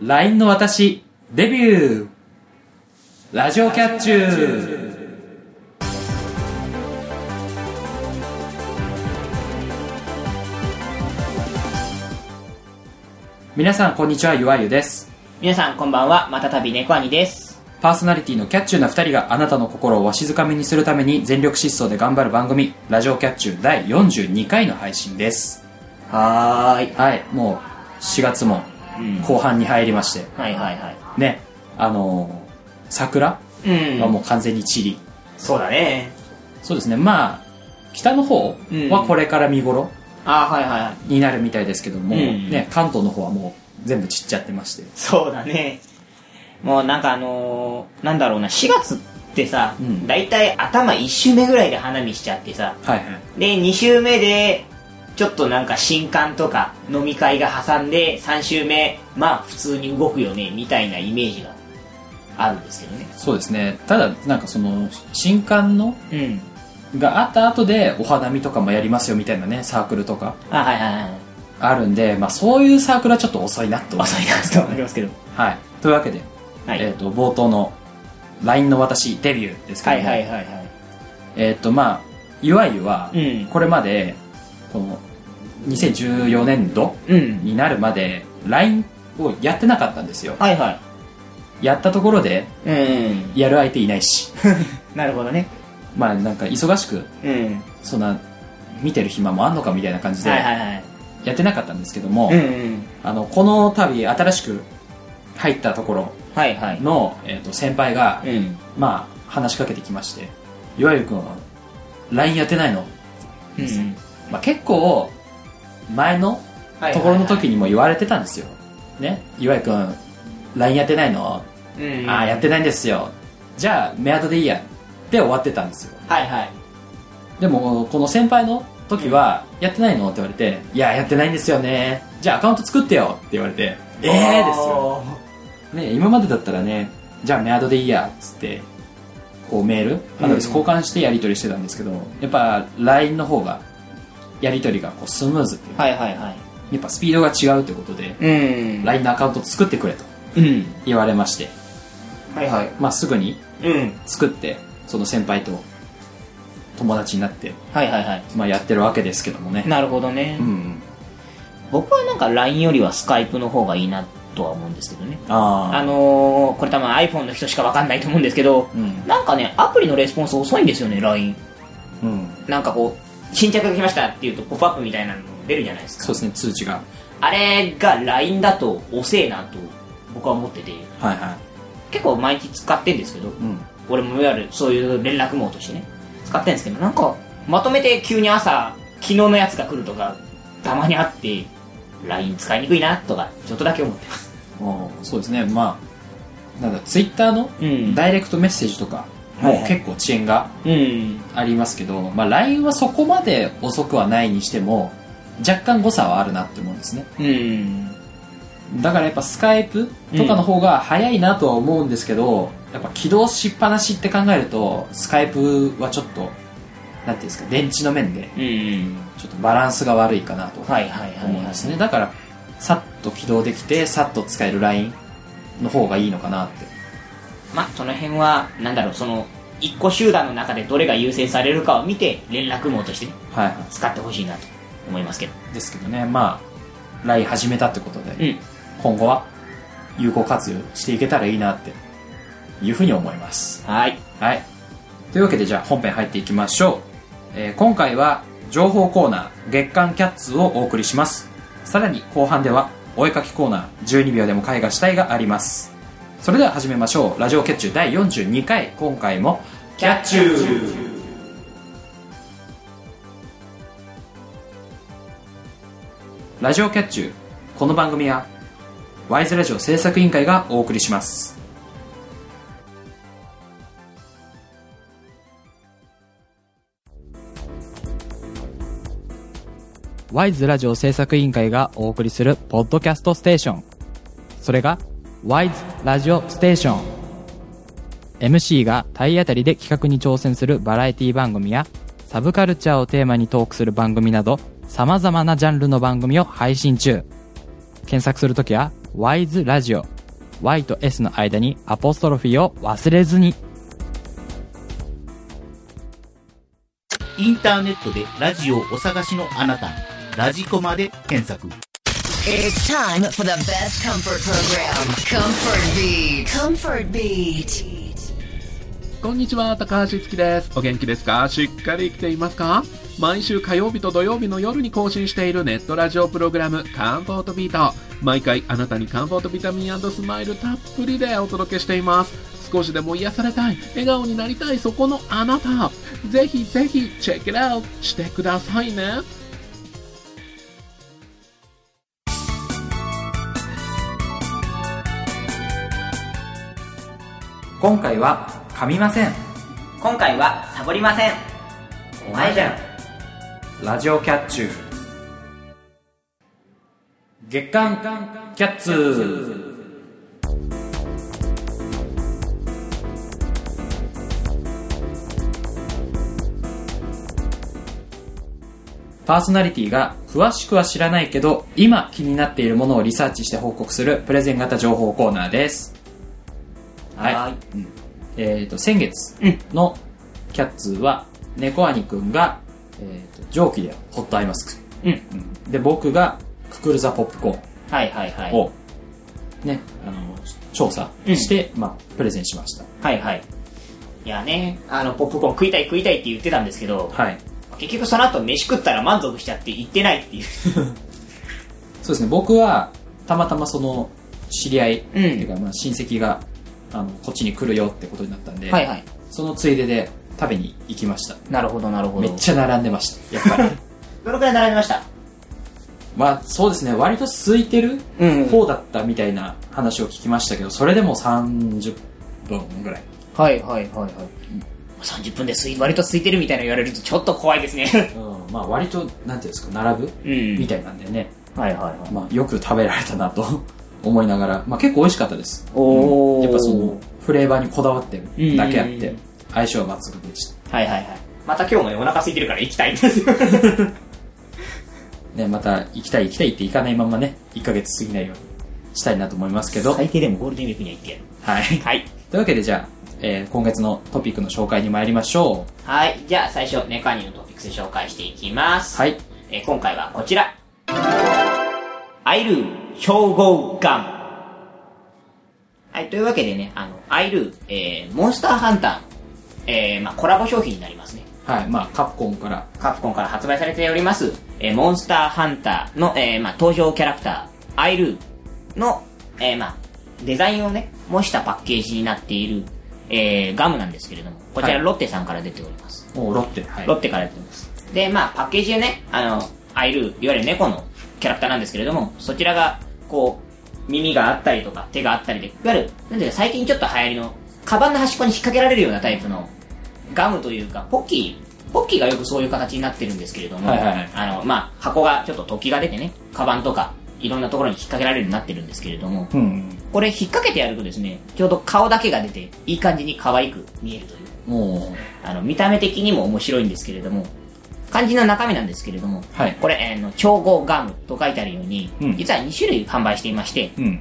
LINE の私、デビュー。ラジオキャッチュー。皆さん、こんにちは、ゆわゆです。皆さんこんばんは。またたび猫兄です。パーソナリティのキャッチューな二人があなたの心をわしづかみにするために全力疾走で頑張る番組、ラジオキャッチュー第42回の配信です。はーい。はい、もう4月もうん後半に入りまして、はいはいはい。ね、あのー桜うん。はもう完全に散り、そうだね。そうですね、まあ、北の方はこれから見頃あーはいはいはい。になるみたいですけども、うん。ね、関東の方はもう全部散っちゃってまして。そうだね。もうなんかあのー、なんだろうな4月ってさ、うん。だいたい頭1週目ぐらいで花見しちゃってさ。はいはい。で2週目でちょっとなんか新刊とか飲み会が挟んで3週目まあ普通に動くよねみたいなイメージがあるんですけどね。そうですね。ただ、なんかその、新刊の、うん。があった後でお花見とかもやりますよみたいなね、サークルとか。あはいはいはいあるんで、まあそういうサークルはちょっと遅いなと思遅いなと思いますけど。はい。というわけで、はい、えっ、と、冒頭の LINE の私デビューですけはども、いはいはいはい。えっ、と、まあ、いわゆるは、うん。これまで、この、2014年度うんになるまで、LINE をやってなかったんですよ。はいはい。やったところで、うん。やる相手いないし、なるほどね。まあなんか忙しく、うん。そんな、見てる暇もあんのかみたいな感じで、やってなかったんですけども、あの、この度新しく入ったところの、えー、と先輩が、うん。まあ、話しかけてきまして、いわゆる君は、LINE やってないの、うんまあ、結構、前のところの時にも言われてたんですよ。ね？いわゆる君、LINE やってないの、うんああ、やってないんですよ。じゃあ、メアドでいいや。って終わってたんですよ。はいはいでも、この先輩の時は、やってないの？って言われて、いや、やってないんですよね。じゃあアカウント作ってよって言われて、ええー、ですよ。ね、今までだったらね、じゃあメアドでいいや、っつって、こうメール、アドレス交換してやり取りしてたんですけど、やっぱ LINE の方が、やり取りがこうスムーズっていうかはいはいはいやっぱスピードが違うってことで、うん LINE のアカウント作ってくれとうん言われまして、はいはいまあすぐにうん作って、その先輩と友達になって、はいはいはいまあやってるわけですけどもね。なるほどね、うん。僕はなんか LINE よりはスカイプの方がいいなとは思うんですけどねああ。あのー、これ多分 iPhone の人しかわかんないと思うんですけど、うん。なんかねアプリのレスポンス遅いんですよね LINE うん。なんかこう新着が来ましたっていうとポップアップみたいなの出るじゃないですかそうですね、通知が。あれが LINE だと遅えなと僕は思っててはいは結構毎日使ってんですけどい。うん。俺もいわゆるそういう連絡網としてね使ってるんですけどなんかまとめて急に朝昨日のやつが来るとかたまにあって LINE 使いにくいなとかちょっとだけ思ってますそうですね、まあ、なんだ、ツイッターのうんダイレクトメッセージとか、はいはいもう結構遅延がうんありますけど、まあ LINE はそこまで遅くはないにしても、若干誤差はあるなって思うんですね。うんだからやっぱスカイプとかの方が早いなとは思うんですけど、やっぱ起動しっぱなしって考えると、スカイプはちょっと、なんていうんですか、電池の面で、うんちょっとバランスが悪いかなとはいはいはいはい思うんですね。だから、さっと起動できて、さっと使える LINE の方がいいのかなって。まあその辺はなんだろうその一個集団の中でどれが優先されるかを見て連絡網としてねはいは使ってほしいなと思いますけどい。ですけどね、まあ、LINE 始めたってことで、うん今後は有効活用していけたらいいなっていうふうに思います。はいはい。というわけでじゃあ本編入っていきましょう。えー今回は情報コーナー月刊キャッツをお送りします。さらに後半ではお絵かきコーナー12秒でも絵画したいがあります。それでは始めましょう。ラジオキャッチュ第42回、今回もキャッチュー。ラジオキャッチュー。この番組はワイズラジオ制作委員会がお送りします。ワイズラジオ制作委員会がお送りするポッドキャストステーション。それがワイズラジオステーション。MC が体当たりで企画に挑戦するバラエティ番組やサブカルチャーをテーマにトークする番組など様々なジャンルの番組を配信中。検索するときは WISE ラジオ。Y と S の間にアポストロフィーを忘れずに。インターネットでラジオをお探しのあなた、ラジコマで検索。It's time for the best comfort program, Comfort Beat. Comfort Beat. こんにちは、高橋月です。お元気ですか？しっかり生きていますか？毎週火曜日と土曜日の夜に更新しているネットラジオプログラム、カンフォートビート。毎回あなたにカンフォートビタミンスマイルたっぷりでお届けしています。少しでも癒されたい、笑顔になりたいそこのあなた。ぜひぜひチェックアウトしてくださいね。今回は噛みません。今回はサボりません。お前じゃんラジオキャッチュー。月刊キャッツパーソナリティが詳しくは知らないけど今気になっているものをリサーチして報告するプレゼン型情報コーナーですはい。はい。うんえっ、と先月のキャッツは猫兄くんが、えー、と蒸気でホットアイマスク。うん。で僕がククルザポップコーはいはいはい。ねあの調査して、まあ、プレゼンしました。はいはい。いやねあのポップコーン食いたい食いたいって言ってたんですけどはい。結局その後飯食ったら満足しちゃって行ってないっていう。そうですね。僕はたまたまその知り合い、んっていうかまあ親戚があのこっちに来るよってことになったんで、はいはい。そのついでで食べに行きました。なるほどなるほど。めっちゃ並んでましたやっぱり。どのくらい並びました？まあそうですね割と空いてるうん方だったみたいな話を聞きましたけどそれでも30分ぐらい。はいはいはいはい。30分で割と空いてるみたいなの言われるとちょっと怖いですね。うん、まあ割となんていうんですか並ぶ、うん。みたいなんでね、はいはいはい。まあ、よく食べられたなと思いながら、まあ、結構美味しかったです。おー。やっぱそのフレーバーにこだわってるだけあっうん。て相性は抜群でした。はいはいはい。また今日もねお腹空いてるから行きたいんですよ。ねまた行きたい行きたいって行かないままね1ヶ月過ぎないようにしたいなと思いますけど。最低でもゴールデンウィークには行ってやる。はい。はい。というわけでじゃあ、えー今月のトピックの紹介に参りましょう。はい。じゃあ最初ネカニのトピックス紹介していきます。はい。えー今回はこちらアイルー超合ガン。はいというわけでねあのアイルー、えーモンスターハンターの、えーまあ、コラボ商品になりますね。はいまあカプコンから。カプコンから発売されております、えーモンスターハンターの、えーまあ、登場キャラクター、アイルーの、えーまあ、デザインをね、模したパッケージになっている、えーガムなんですけれども、こちらはい。ロッテさんから出ております。もうロッテ。はい。ロッテから出てます。で、まあ、パッケージでね、あの、アイルー、いわゆる猫のキャラクターなんですけれども、そちらが、こう、耳があったりとか、手があったりで、いわゆる、なんていうか、最近ちょっと流行りの、カバンの端っこに引っ掛けられるようなタイプの、ガムというか、ポッキー、ポッキーがよくそういう形になってるんですけれども、はいはいはい。あの、まあ、箱がちょっと突起が出てね、カバンとか、いろんなところに引っ掛けられるようになってるんですけれども、うんこれ引っ掛けてやるとですね、ちょうど顔だけが出て、いい感じに可愛く見えるという。もあの見た目的にも面白いんですけれども肝心の中身なんですけれども、はい。これ、えーの調合ガムと書いてあるように、うん。実は2種類販売していまして、ううん。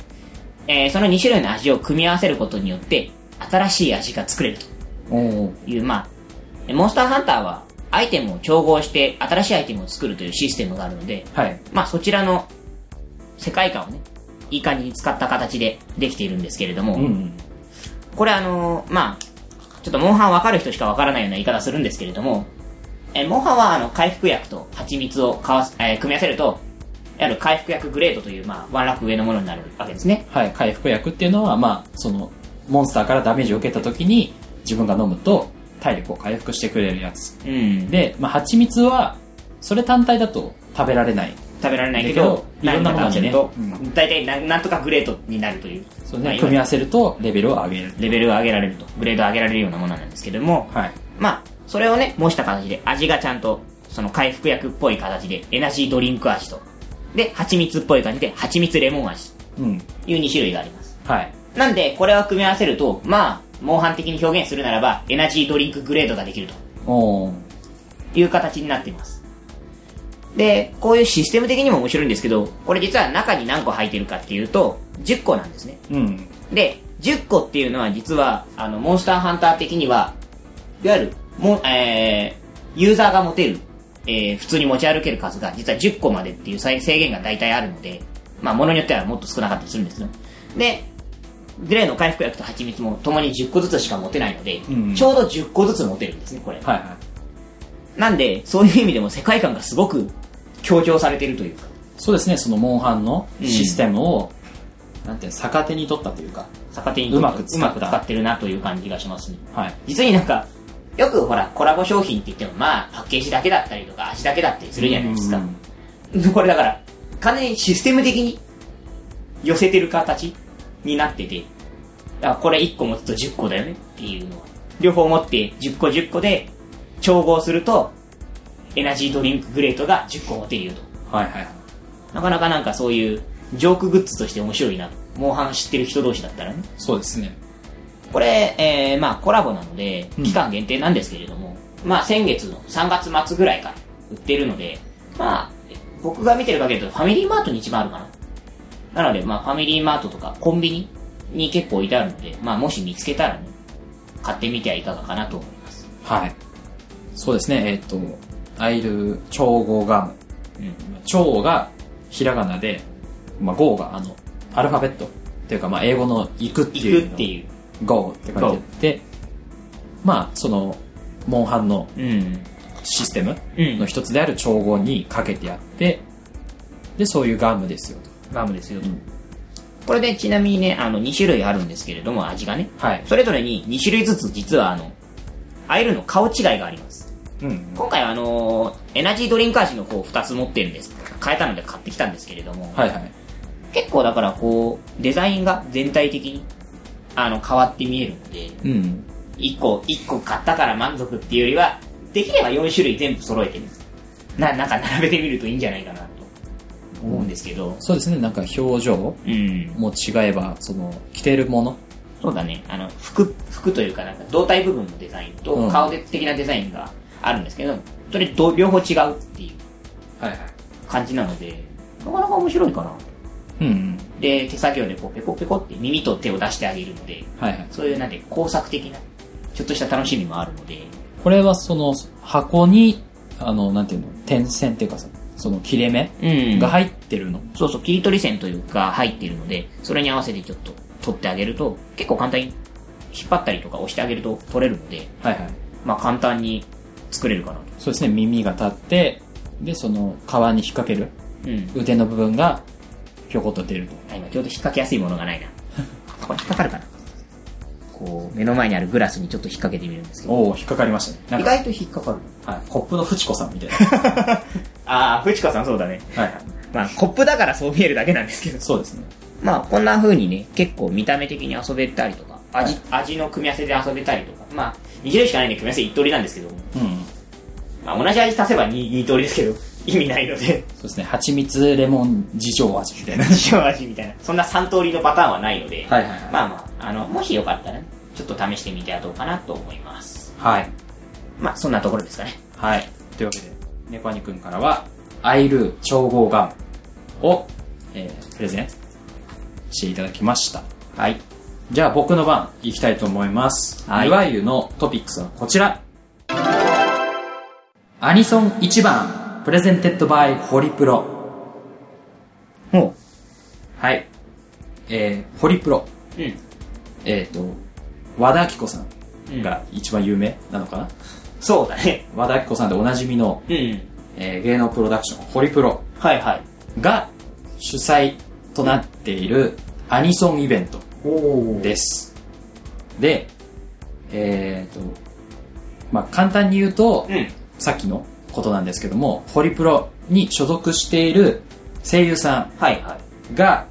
えーその2種類の味を組み合わせることによって新しい味が作れると。いうまあモンスターハンターはアイテムを調合して新しいアイテムを作るというシステムがあるのではい。まあそちらの世界観をねいい感じに使った形でできているんですけれども、うんこれあのーまあちょっとモンハン分かる人しか分からないような言い方するんですけれども、えーモンハンはあの回復薬と蜂蜜をかわす、えー組み合わせるといわゆる回復薬グレードという、まあ、ワンランク上のものになるわけですねはい、回復薬っていうのは、まあ、その、モンスターからダメージを受けた時に、自分が飲むと、体力を回復してくれるやつ。うんで、まあ、蜂蜜は、それ単体だと食べられない。食べられないけどいろんなものにね何かとうん大体ななんとかグレードになるというそうね、まあ組み合わせると、レベルを上げる。レベルを上げられるとグレードを上げられるようなものなんですけれどもはい。まあそれをね模した形で味がちゃんとその回復薬っぽい形でエナジードリンク味とで蜂蜜っぽい感じで蜂蜜レモン味うん。という2種類がありますはい。なんでこれを組み合わせるとまあモンハン的に表現するならばエナジードリンクグレードができるとおーいう形になっていますで、こういうシステム的にも面白いんですけど、これ実は中に何個入ってるかっていうと、10個なんですね。うん。で、10個っていうのは実は、あの、モンスターハンター的には、いわゆる、も、えー、ユーザーが持てる、えー、普通に持ち歩ける数が実は10個までっていう制制限が大体あるので、まあ、ものによってはもっと少なかったりするんですね。で、グレーの回復薬と蜂蜜も共に10個ずつしか持てないので、うんちょうど10個ずつ持てるんですね、これ。はいはなんで、そういう意味でも世界観がすごく強調されてるというか、い。そうですね、そのモンハンのシステムを、なんていうの逆手に取ったというか、逆手にうまく使ったうまく使ってるなという感じがしますね。はい。実になんか、よくほら、コラボ商品って言っても、まあ、パッケージだけだったりとか、味だけだったりするじゃないですか。これだから、完全にシステム的に寄せてる形になってて、だからこれ1個持つと10個だよねっていうのは。両方持って10個10個で調合すると、エナジードリンクグレートが10個持てるよと。はいはいはい。なかなかなんかそういうジョークグッズとして面白いなと。モンハン知ってる人同士だったらね。そうですね。これ、えー、まあコラボなので、うん期間限定なんですけれども、まあ先月の3月末ぐらいから売ってるので、まあ、僕が見てる限りだとファミリーマートに一番あるかな。なので、まあファミリーマートとかコンビニに結構置いてあるので、まあもし見つけたらね、買ってみてはいかがかなと思います。はい。そうですね、えっ、と、アイル超合ガム。うん。超がひらがなで、まあ、ゴーがあの、アルファベット。っていうか、まあ、英語の行くっていう。行くっていう。ゴーって書いてあって、まあ、その、モンハンのうん。システムうんの一つである調合にかけてあって、で、そういうガムですよと。ガムですよと。んこれでちなみにね、あの2種類あるんですけれども、味がね。はい。それぞれに2種類ずつ実はあの、アイルの顔違いがあります。うん。今回はあのーエナジードリンク味の方2つ持ってるんです。変えたので買ってきたんですけれども、はいはい。結構だからこう、デザインが全体的に、あの、変わって見えるので、うん。1個、一個買ったから満足っていうよりは、できれば4種類全部揃えてね、な、なんか並べてみるといいんじゃないかなと思うんですけど、そうですね、なんか表情うん。も違えば、その、着てるもの。そうだね、あの、服、服というかなんか胴体部分のデザインとうん顔的なデザインがあるんですけど、それど両方違うっていうはいはい。感じなので、なかなか面白いかな。うんうん。で、手作業でこうペコペコって耳と手を出してあげるので、はいはい。そういうなんて工作的な、ちょっとした楽しみもあるので、これはその、箱に、あの、なんていうの、点線っていうかさ、その切れ目うんが入ってるの？そうそう、切り取り線というか入っているので、それに合わせてちょっと取ってあげると、結構簡単に引っ張ったりとか押してあげると取れるので、はいはい。まあ簡単に作れるかなと。そうですね、耳が立って、で、その、皮に引っ掛けるうん。腕の部分が、ぴょこっと出ると。あ今ちょうど引っ掛けやすいものがないな。これ引っ掛かるかなこう、目の前にあるグラスにちょっと引っ掛けてみるんですけど、おお引っかかりましたね。意外と引っ掛かる。はい、コップのフチコさんみたいな。ああ、フチコさんそうだね。はいはい。まあ、コップだからそう見えるだけなんですけど。そうですね。まあ、こんな風にね、結構見た目的に遊べたりとか、味、味の組み合わせで遊べたりとか、まあ、2種類しかないんで組み合わせ1通りなんですけども、うん。まあ、同じ味足せば 2, 2通りですけど、意味ないので、そうですね、蜂蜜レモン事情味みたいな。塩味みたいな、そんな3通りのパターンはないので、はいはいはいまあまあ、あの、もしよかったらね、ちょっと試してみてはどうかなと思います。はい。まあ、そんなところですかね。はい。というわけで、猫兄くんからは、アイルー調合ガムを、えー、プレゼンしていただきました。はい。じゃあ僕の番いきたいと思います。はいいわゆるのトピックスはこちら。アニソン1番、 presented by ホリプロ。もはい。えー、ホリプロ。う、うん。えっ、と、和田アキ子さんが一番有名なのかな、そうだね。和田アキ子さんでおなじみの、うん。えー芸能プロダクション、ホリプロはいはい。が主催となっているアニソンイベントおです。で、えっ、と、まあ、簡単に言うと、うん。さっきのことなんですけども、ホリプロに所属している声優さはいはい。んが、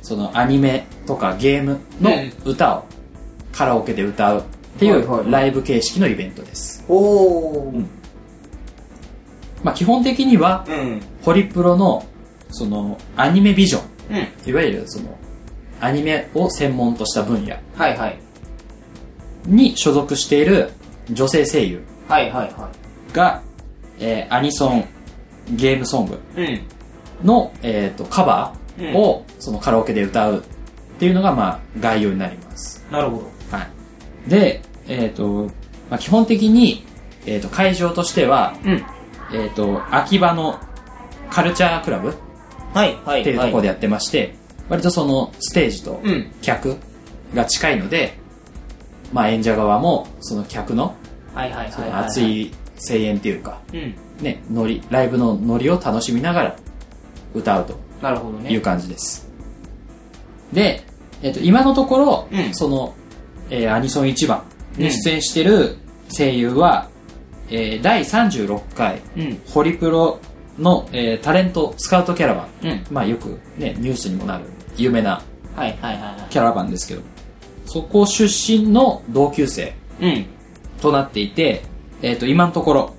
そのアニメとかゲームの歌をカラオケで歌うっていはいはいはいうライブ形式のイベントです。おー。まあ基本的には、うん。ホリプロのそのアニメビジョン、うん。いわゆるそのアニメを専門とした分野はいはい。に所属している女性声優はいはいはが、えーアニソンゲームソングうん。の、えー、とカバーをそのカラオケで歌うっていうのが、まあ、概要になります。なるほど。はい。で、えっ、と、まあ、基本的に、えっ、と、会場としては、うん。えっ、と、秋葉のカルチャークラブっはい、はい。ていうところでやってまして、割とそのステージとうん客が近いので、まあ演者側もその客のはい、はい、そはいはい。の熱。い声援っていうか、うん。ね、ノリ、ライブのノリを楽しみながら歌うとなるほどね。いう感じです。で、えっ、と、今のところ、うんその、えーアニソン1番に出演してる声優は、えー第36回、うん。ホリプロの、えータレントスカウトキャラバン、うん。まあよくね、ニュースにもなる有名な。キャラバンですけど、そこ出身の同級生うん。となっていて、えっ、と、今のところ、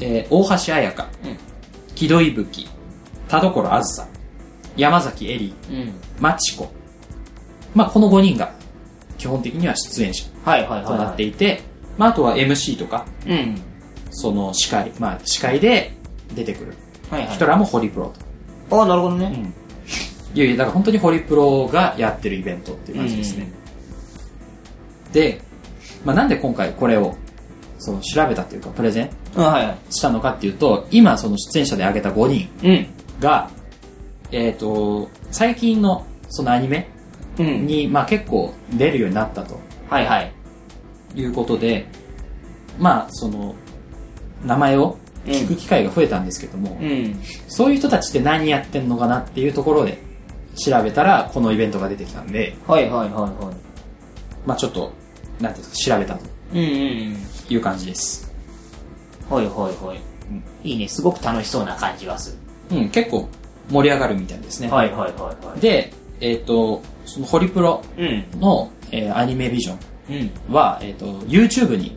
えー大橋彩香、うん木戸伊吹、田所あずさ、山崎エリー、うん。マチコ。まあ、この5人が基本的には出演者はい、はい、はい。となっていて、まあ、あとは MC とか、うん。その司会、まあ、司会で出てくるはい、はい。人らもホリプロと。ああ、なるほどね。いやいや、だから本当にホリプロがやってるイベントっていう感じですね。で、まあ、なんで今回これを、その調べたっていうか、プレゼン。したのかっていうと、今その出演者で挙げた5人うん。が、えっ、と、最近のそのアニメうん。に、まあ結構出るようになったとはい、はい。いうことで、まあその、名前を聞く機会が増えたんですけども、うん。そういう人たちって何やってんのかなっていうところで調べたら、このイベントが出てきたんで、はい、はい、はい、はまあちょっと、なんていうんですか、調べたとい。うん、うん、いう感じです。うん。はい、はい、はい。いいね。すごく楽しそうな感じがする。うん、結構盛り上がるみたいですね。はい、はい、はい、はい。で、えっ、と、そのホリプロうん。の、えーアニメビジョンうん。は、えっ、と、YouTube に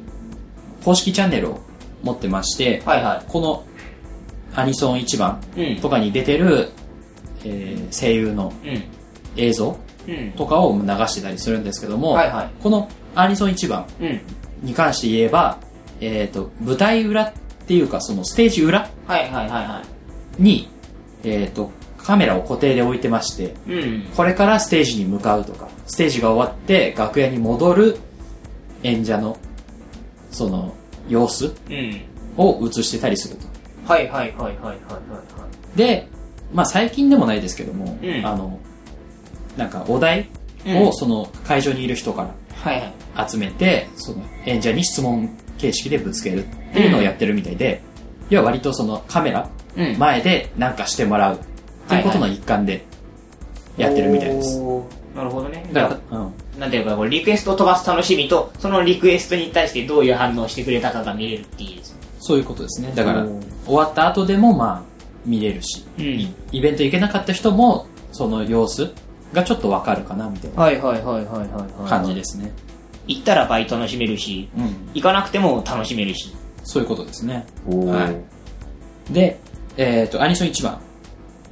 公式チャンネルを持ってまして、はい、はこのアニソン1番い。うん。とかに出てる、えー声優のうん。映像うん。とかを流してたりするんですけども、はいはいこのアニソン1番うん。に関して言えば、えっ、と、舞台裏っていうか、そのステージ裏はい、はい、はい、はい。に、えっ、と、カメラを固定で置いてまして、うん。これからステージに向かうとか、ステージが終わって楽屋に戻る演者の、その、様子うん。を映してたりすると。はい、はい、はい、はい、はい、はい。で、まあ最近でもないですけども、うんあの、なんかお題うんをその会場にいる人か。ら集めて、その演者に質問形式でぶつけるっていうのをやってるみたいで、要は割とそのカメラうん前でなんかしてもらうっていうことの一環でやってるみたいです。なるほどね。だから、うん。なんていうか、リクエストを飛ばす楽しみと、そのリクエストに対してどういう反応をしてくれたかが見れるっていいですね。そういうことですね。だから終わった後でもまあ、見れるし、うんいイベント行けなかった人も、その様子がちょっとわかるかな、みたいなはいはいはいはいはい、はい。感じですね。行ったら倍楽しめるし、うん。行かなくても楽しめるし。そういうことですね。おはい。で、えっ、と、アニソン1番。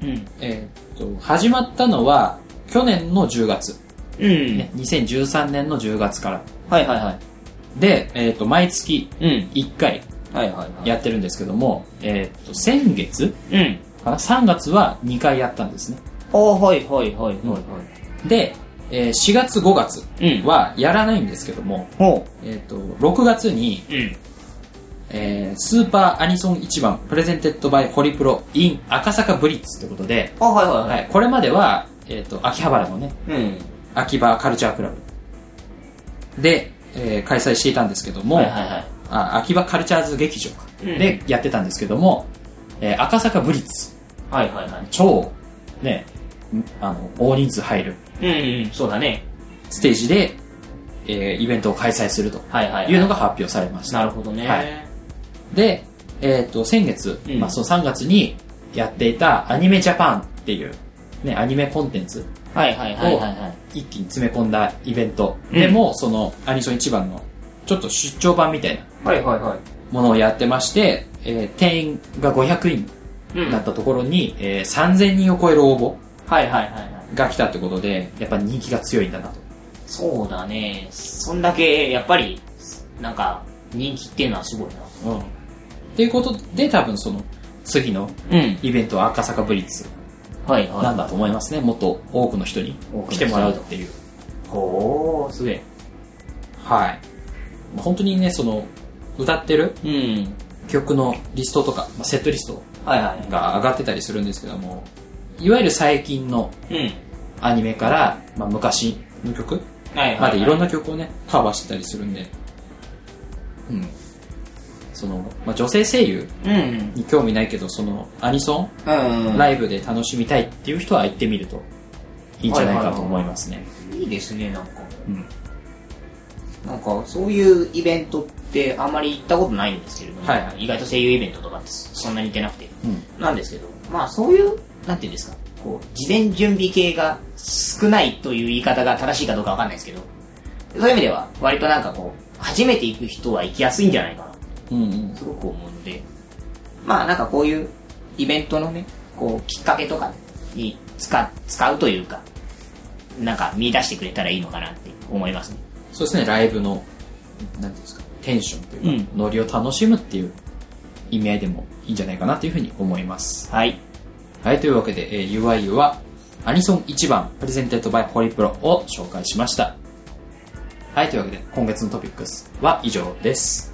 うん。えっ、と、始まったのは、去年の10月。うん。ね、2013年の10月から。はいはいはい。で、えっ、と、毎月うん。1回はいはいはい。やってるんですけども、えっ、と、先月うん。かな ?3 月は2回やったんですね。はいはいはいはいはい。で、えー4月5月うんはやらないんですけども、ほえっ、と、6月に、う。うん。えースーパーアニソン1番プレゼンテッドバイホリプロ in 赤坂ブリッツということで、あ、はいはいは。はいい、これまでは、えっ、と、秋葉原のね、うん。秋葉カルチャークラブで、えー開催していたんですけども、はいはいはい。あ秋葉カルチャーズ劇場でやってたんですけども、えー赤坂ブリッツ、はいはいはい。超、ね、んあの、大人数入るうんうん、そうだね。ステージで、えーイベントを開催するとはいはいはい。いうのが発表されました。なるほどね。はいで、えっ、と、先月、うんまあ、その3月にやっていたアニメジャパンっていう、ね、アニメコンテンツはいはいはいはいはい。一気に詰め込んだイベントうんでも、そのアニソン一番のちょっと出張版みたいなはいはいはい。ものをやってまして、えー定員が500人うんだったところに、えー3000人を超える応募はいはいはいはい。が来たってことで、やっぱ人気が強いんだなと。そうだね。そんだけ、やっぱり、なんか、人気っていうのはすごいな。うん。っていうことで多分その、次のうん。イベントは赤坂ブリッツはいはい。なんだと思いますね。もっと多くの人に来てもらうっていう。ほー、すげえ。はい。まあ本当にね、その、歌ってるうん。曲のリストとか、まあセットリストはいはい。が上がってたりするんですけども、いわゆる最近のうん。アニメから、まあ、昔の曲はいはい。までいろんな。な曲をね、カバーしてたりするんで、うん。その、まあ、女性声優うん。に興味ないけど、その、アニソうん。ン、ライブで楽しみたいっていう人は行ってみるといいんじゃないかと思いますね。いいですね、なんか。うん。なんか、そういうイベントってあんまり行ったことないんですけれども、はいはい意外と声優イベントとかってそんなに行ってなくて、うん。なんですけど、まあそういう、なんていうんですか、こう、事前準備系が少ないという言い方が正しいかどうかわかんないですけど、そういう意味では、割となんかこう、初めて行く人は行きやすいんじゃないかな、うんうん。すごく思うので、まあなんかこういうイベントのね、こう、きっかけとかに使使うというか、なんか見出してくれたらいいのかなって思いますね。そうですね、ライブの、なんていうんですか、テンションというか、うノリを楽しむっていう意味合いでもいいんじゃないかなというふうに思います。はい。はい、というわけで、えー UIU は、アニソン1番、 presented by ホリプロを紹介しました。はい、というわけで、今月のトピックスは以上です。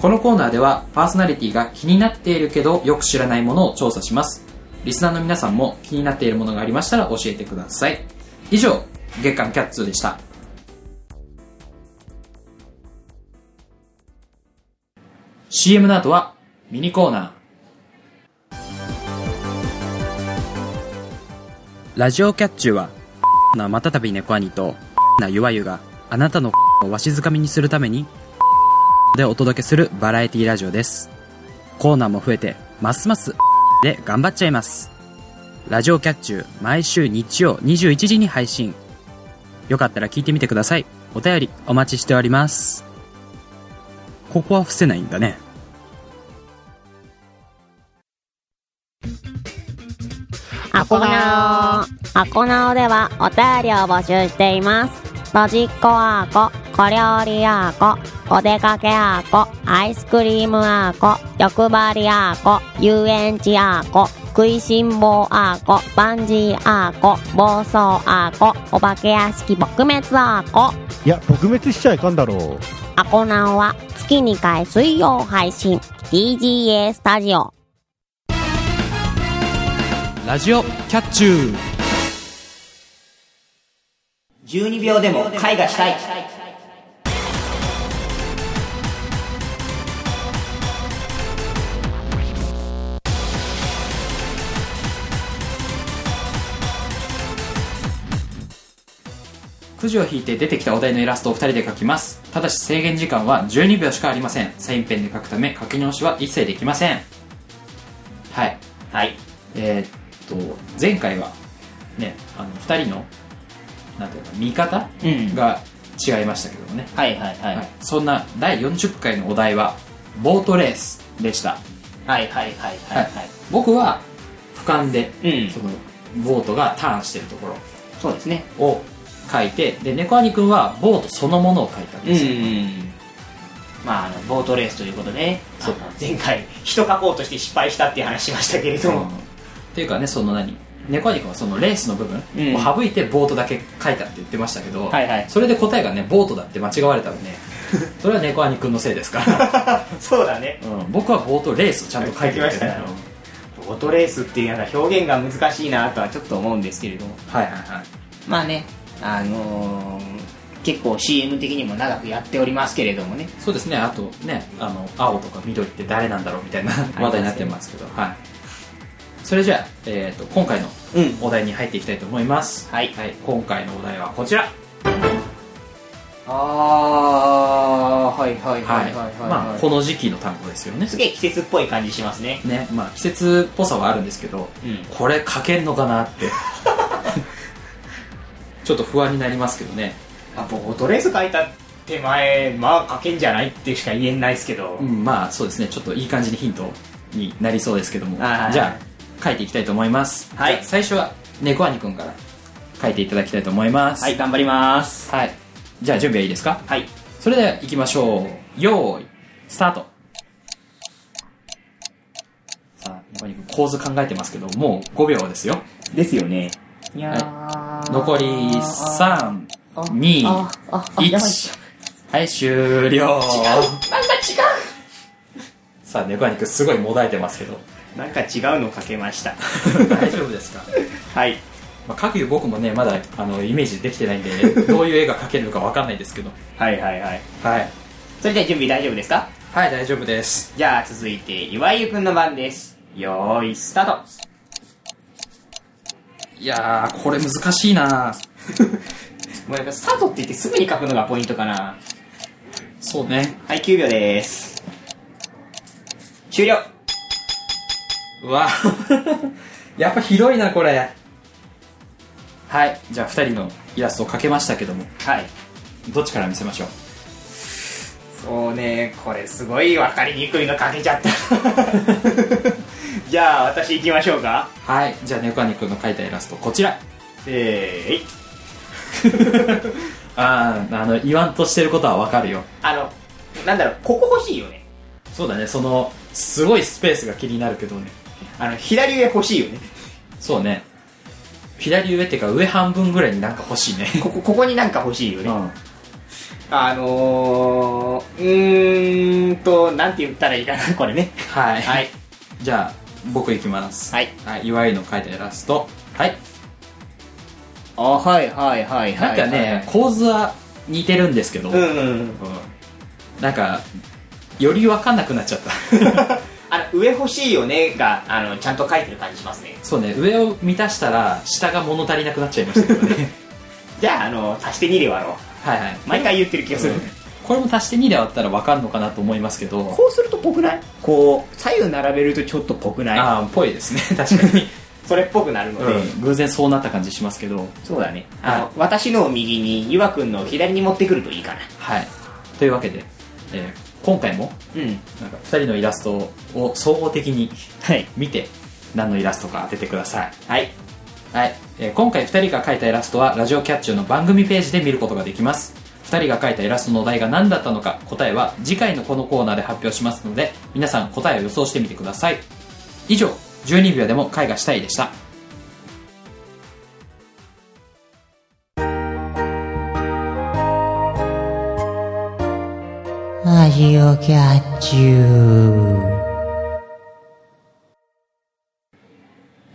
このコーナーでは、パーソナリティが気になっているけど、よく知らないものを調査します。リスナーの皆さんも気になっているものがありましたら教えてください。以上、月刊キャッツでした。CM の後は、ミニコーナー。ラジオキャッチュは、なまたたび猫兄と、なゆわゆがあなたのをわしづかみにするために、でお届けするバラエティラジオです。コーナーも増えて、ますますで頑張っちゃいます。ラジオキャッチュー毎週日曜21時に配信。よかったら聞いてみてください。お便りお待ちしております。ここは伏せないんだね。アコナオアコナオではお便りを募集しています。ロジッコアーコ、小料理アーコ、お出かけアーコ、アイスクリームアーコ、欲張りアーコ、遊園地アーコ、食いしん坊アーコ、バンジーアーコ、暴走アーコ、お化け屋敷撲滅アーコ。いや、撲滅しちゃいかんだろう。アコナオは月2回水曜配信。DGA スタジオ。ラジオキャッチュー12秒でも絵画したい。くじを引いて出てきたお題のイラストを2人で描きますただし制限時間は12秒しかありませんサインペンで描くため書き直しは一切できませんはいはい。えーっと前回はねあの2人のなんていうか見方うん。が違いましたけどもね、はいはいはい。はい、そんな第40回のお題はボートレースでした、はいはいはいはいはい。僕は俯瞰で、うん。そのボートがターンしてるところ。そうですね。を書いてで猫兄くんはボートそのものを書いたんうですよ、ん。まあ、あの、ボートレースということでね、前回、人書こうとして失敗したっていう話しましたけれども、っていうかねその何？猫兄くんはそのレースの部分うん。を省いてボートだけ書いたって言ってましたけど、はいはい。それで答えがねボートだって間違われたらね。それは猫兄くんのせいですから、そうだね。うん、僕はボートレースをちゃんと書いてましたね。ボートレースっていうような表現が難しいなとはちょっと思うんですけれども、はいはいはい。まあね、あのー結構 CM 的にも長くやっておりますけれどもね、そうですね。あとねあの青とか緑って誰なんだろうみたいな話題になってますけど。はいそれじゃあ、えー、と今回のうん。お題に入っていきたいと思います。はい。今回のお題はこちら。あー、はいはいはいまあこの時期の単語ですよね。すげえ季節っぽい感じしますね。ね。まあ季節っぽさはあるんですけどうん。これ書けんのかなって。ちょっと不安になりますけどね。あ、ボートレース書いた手前、まあ書けんじゃないってしか言えないですけど、うんまあそうですね。ちょっといい感じにヒントになりそうですけども。はいはいはい。じゃあ書いていきたいと思いますはい最初は猫兄くんから書いていただきたいと思いますはい、頑張ります。はいじゃあ準備はいいですか？はい。それでは行きましょうよーいスタートさあここに構図考えてますけど、もう5秒ですよ。ですよね。いやー残り3、2、あ、あ、あ、やばい。1。はい、終了。なんか違さあ、猫肉すごいもだえてますけど。うなんか違うのかけました。大丈夫ですか？はい。まあ、かくいう僕もね、まだ、あの、イメージできてないんで、どういう絵が描けるのかわかんないですけど。はいはいはい。はい。それでは準備大丈夫ですか？はい、大丈夫です。じゃあ続いて、岩井ゆくんの番です。よーい、スタートいやー、これ難しいな もうやっぱスタートって言ってすぐに書くのがポイントかな。そうね。はい、9秒です。終了うわ やっぱ広いな、これ。はい、じゃあ2人のイラストを描けましたけども、はい。どっちから見せましょう？そうね、これすごい分かりにくいの書けちゃった。じゃあ、私行きましょうか。はい、じゃあ猫兄くんの描いたイラスト、こちら。えーい。あー、あの、言わんとしてることはわかるよ。あの、なんだろう、ここ欲しいよね。そうだね、その、すごいスペースが気になるけどね。あの、左上欲しいよね。そうね。左上っていうか上半分ぐらいになんか欲しいね。ここ、ここになんか欲しいよね。うん。あのー、うーんと、なんて言ったらいいかな、これね。はい。はい。じゃあ、僕いきます。はい。はい、岩井の描いたイラスト。はい。あ、はいはいはいなんかね、構図は似てるんですけど、うんうん。うんなんか、より分かんなくなっちゃった。あの、上欲しいよねが、あの、ちゃんと書いてる感じしますね。そうね、上を満たしたら、下が物足りなくなっちゃいましたけどね。じゃあ、あの、足して2で割ろう。はいはい。毎回言ってる気がする。これも足して2で割ったら分かんのかなと思いますけど、こうするとぽくない？こう、左右並べるとちょっとぽくない？ああ、ぽいですね、確かに。それっぽくなるので、うん、偶然そうなった感じしますけど、そうだね。あの、私のを右に、ゆわくんのを左に持ってくるといいかな。はい。というわけで、えー今回も、うん。なんか2人のイラストを総合的にはい。見て、何のイラストか当ててください。はい。はい、えー今回2人が描いたイラストはラジオキャッチューの番組ページで見ることができます2人が描いたイラストのお題が何だったのか答えは次回のこのコーナーで発表しますので皆さん答えを予想してみてください以上12秒でも絵画したいでしたラジオキャッチュー。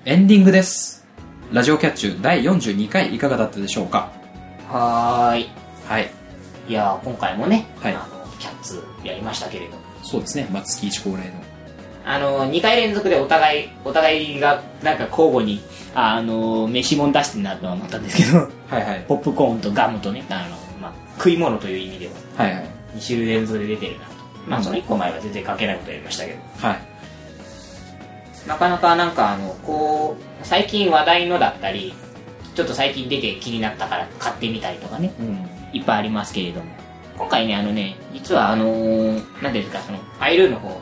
エンディングです。ラジオキャッチュー第42回いかがだったでしょうか？はーい。はい。いやー、今回もね、はい。あの、キャッツやりましたけれども。そうですね、まあ、月1恒例の。あの、2回連続でお互い、お互いが、なんか交互に、あの、飯もん出してんなとは思ったんですけど、はいはい。ポップコーンとガムとね、あの、まあ、食い物という意味では、はいはい2種類連続で出てるな。と。まあ、その1個前は全然関係ないことやりましたけど、はい。なかなかなんかあの、こう、最近話題のだったり、ちょっと最近出て気になったから買ってみたりとかね、うん。いっぱいありますけれども、今回ね、あのね、実はあのー、なんていうんですか、その、アイルーの方、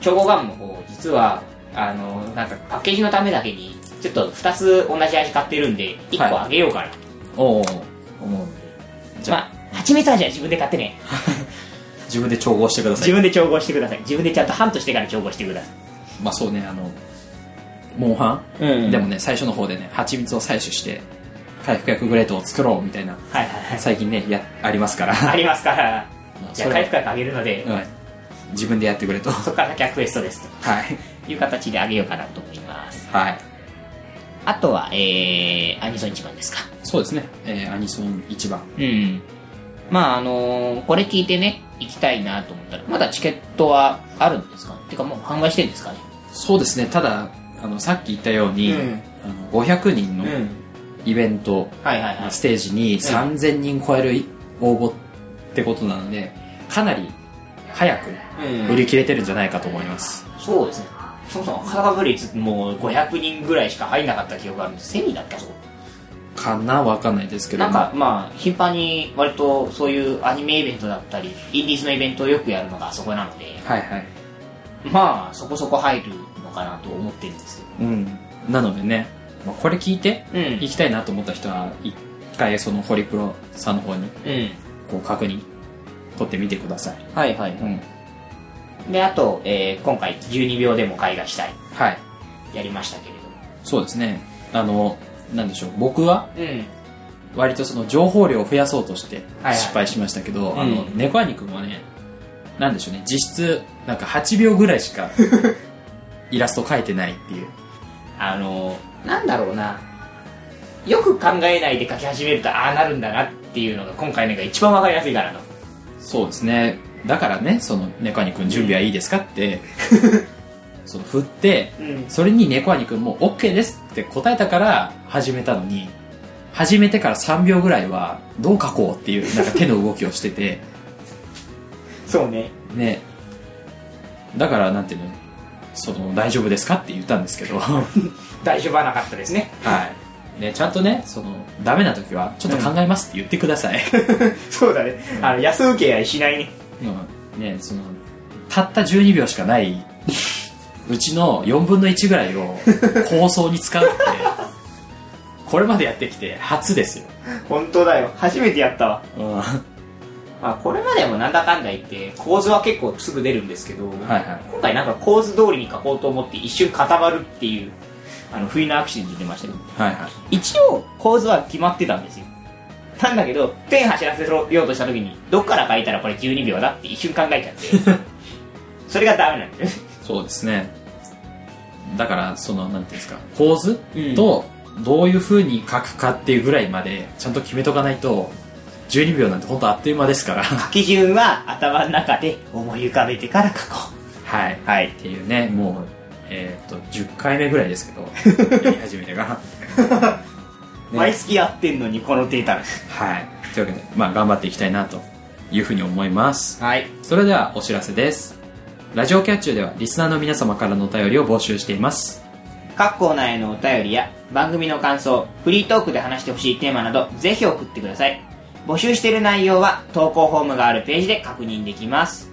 調合ガムの方、実は、あのー、なんかパッケージのためだけに、ちょっと2つ同じ味買ってるんで、1個あげようかな。とおお思うんで。じゃあまあ、蜂蜜味は自分で買ってね、自分で調合してください自分で調合してください。自分でちゃんとハントしてから調合してください。まあそうねあのモンハン？うんでもね、最初の方でね、蜂蜜を採取して、回復薬グレートを作ろうみたいな、はいはいはい。最近ね、や、ありますから。ありますから、じゃあ回復薬あげるので、うん自分でやってくれと。はそこから先はクエストですい。という形であげようかなと思います。はい。あとは、えー、アニソン一番ですか。そうですね、えーアニソン一番。うん。まああのーこれ聞いてね、行きたいなと思ったら、まだチケットはあるんですか？ねてかもう販売してるんですか？ねそうですね、ただ、あの、さっき言ったように、うんあの500人のん。イベント、はいはいはい。ステージに3000人超える応募ってことなので、かなり早くうん売り切れてるんじゃないかと思います。そうですね。そもそも裸ブリ率もう500人ぐらいしか入んなかった記憶があるんです。1000人だっけあそこ。かなわかんないですけどなんかまあ、頻繁に割とそういうアニメイベントだったり、インディーズのイベントをよくやるのがあそこなので、はいはい。まあ、そこそこ入るのかなと思ってるんですけうん。なのでね、まあ、これ聞いて、ど。うん。行きたいなと思った人は、一回そのホリプロさんの方に、うん。こう確認、取ってみてください。はいはい。うん。で、あと、えー今回12秒でも絵画したい。はい。やりましたけれそうですね。あの、なんでしょう。僕は。割とその情報量を増やそうとしてはいはい失敗しましたけど、んあの、猫兄くんはね、なんでしょうね。実質、なんか8秒ぐらいしか イラスト描いてないっていう。あのー、なんだろうな。よく考えないで描き始めるとああなるんだなっていうのが今回のが一番わかりやすいからな。そうですね。だからね、その、猫兄くん準備はいいですかって、その振って、うん。それに猫兄くんも OK ですって答えたから始めたのに、始めてから3秒ぐらいはどう書こうっていうなんか手の動きをしてて、そうね。ね。だからなんていうの、その大丈夫ですかって言ったんですけど、は 大丈夫はなかったですね。い。ね、ちゃんとね、その、ダメな時はちょっと考えますって言ってください。そうだね。あの、安請けやしないね。うんね、その、たった12秒しかない、うちの4分の1ぐらいを構想に使うって、これまでやってきて初ですよ。本当だよ。初めてやったわ。うん。はまあ、これまでもなんだかんだ言って、構図は結構すぐ出るんですけど、いはい。今回なんか構図通りに書こうと思って一瞬固まるっていう、あの、不意なアクシデント出ましたけど、はいはい。一応構図は決まってたんですよ。なんだけど、ペン走らせようとした時に、どっから書いたらこれ12秒だって一瞬考えちゃって、それがダメなんだよね。そうですね。だから、その、なんていうんですか、構図と、どういう風に書くかっていうぐらいまで、ちゃんと決めとかないと、12秒なんて本当あっという間ですから。書き順は頭の中で思い浮かべてから書こはい。う。はいっ。ていうね、もう、えっ、と、10回目ぐらいですけど、やり始めてから。ね毎月やってんのにこのデータはい。というわけで、まあ、頑張っていきたいなというふうに思います。はい。それではお知らせです。ラジオキャッチューではリスナーの皆様からのお便りを募集しています。各コーナーへのお便りや番組の感想、フリートークで話してほしいテーマなど、ぜひ送ってください。募集している内容は投稿フォームがあるページで確認できます。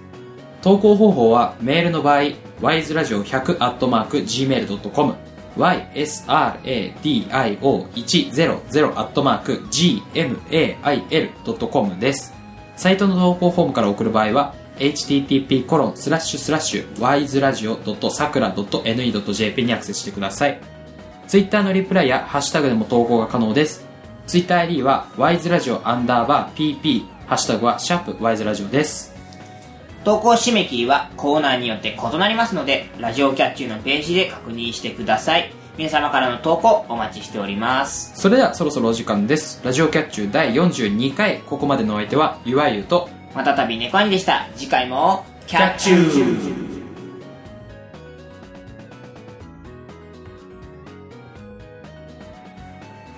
投稿方法はメールの場合 wiseradio100-gmail.com ysradio100-gmail.com ですサイトの投稿フォームから送る場合は http コロンスラッシュスラッシュ wiseradio.sakura.ne.jp にアクセスしてくださいツイッターのリプライやハッシュタグでも投稿が可能ですツイッター ID は wiseradio アンダーバー pp ハッシュタグはシャープ wiseradio です投稿締め切りはコーナーによって異なりますので、ラジオキャッチューのページで確認してください。皆様からの投稿お待ちしております。それではそろそろお時間です。ラジオキャッチュー第42回、ここまでのお相手は、ゆわゆと、またたび猫兄でした。次回も、キャッチュー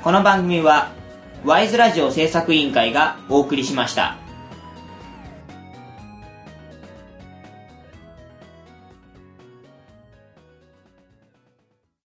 この番組は、ワイズラジオ制作委員会がお送りしました。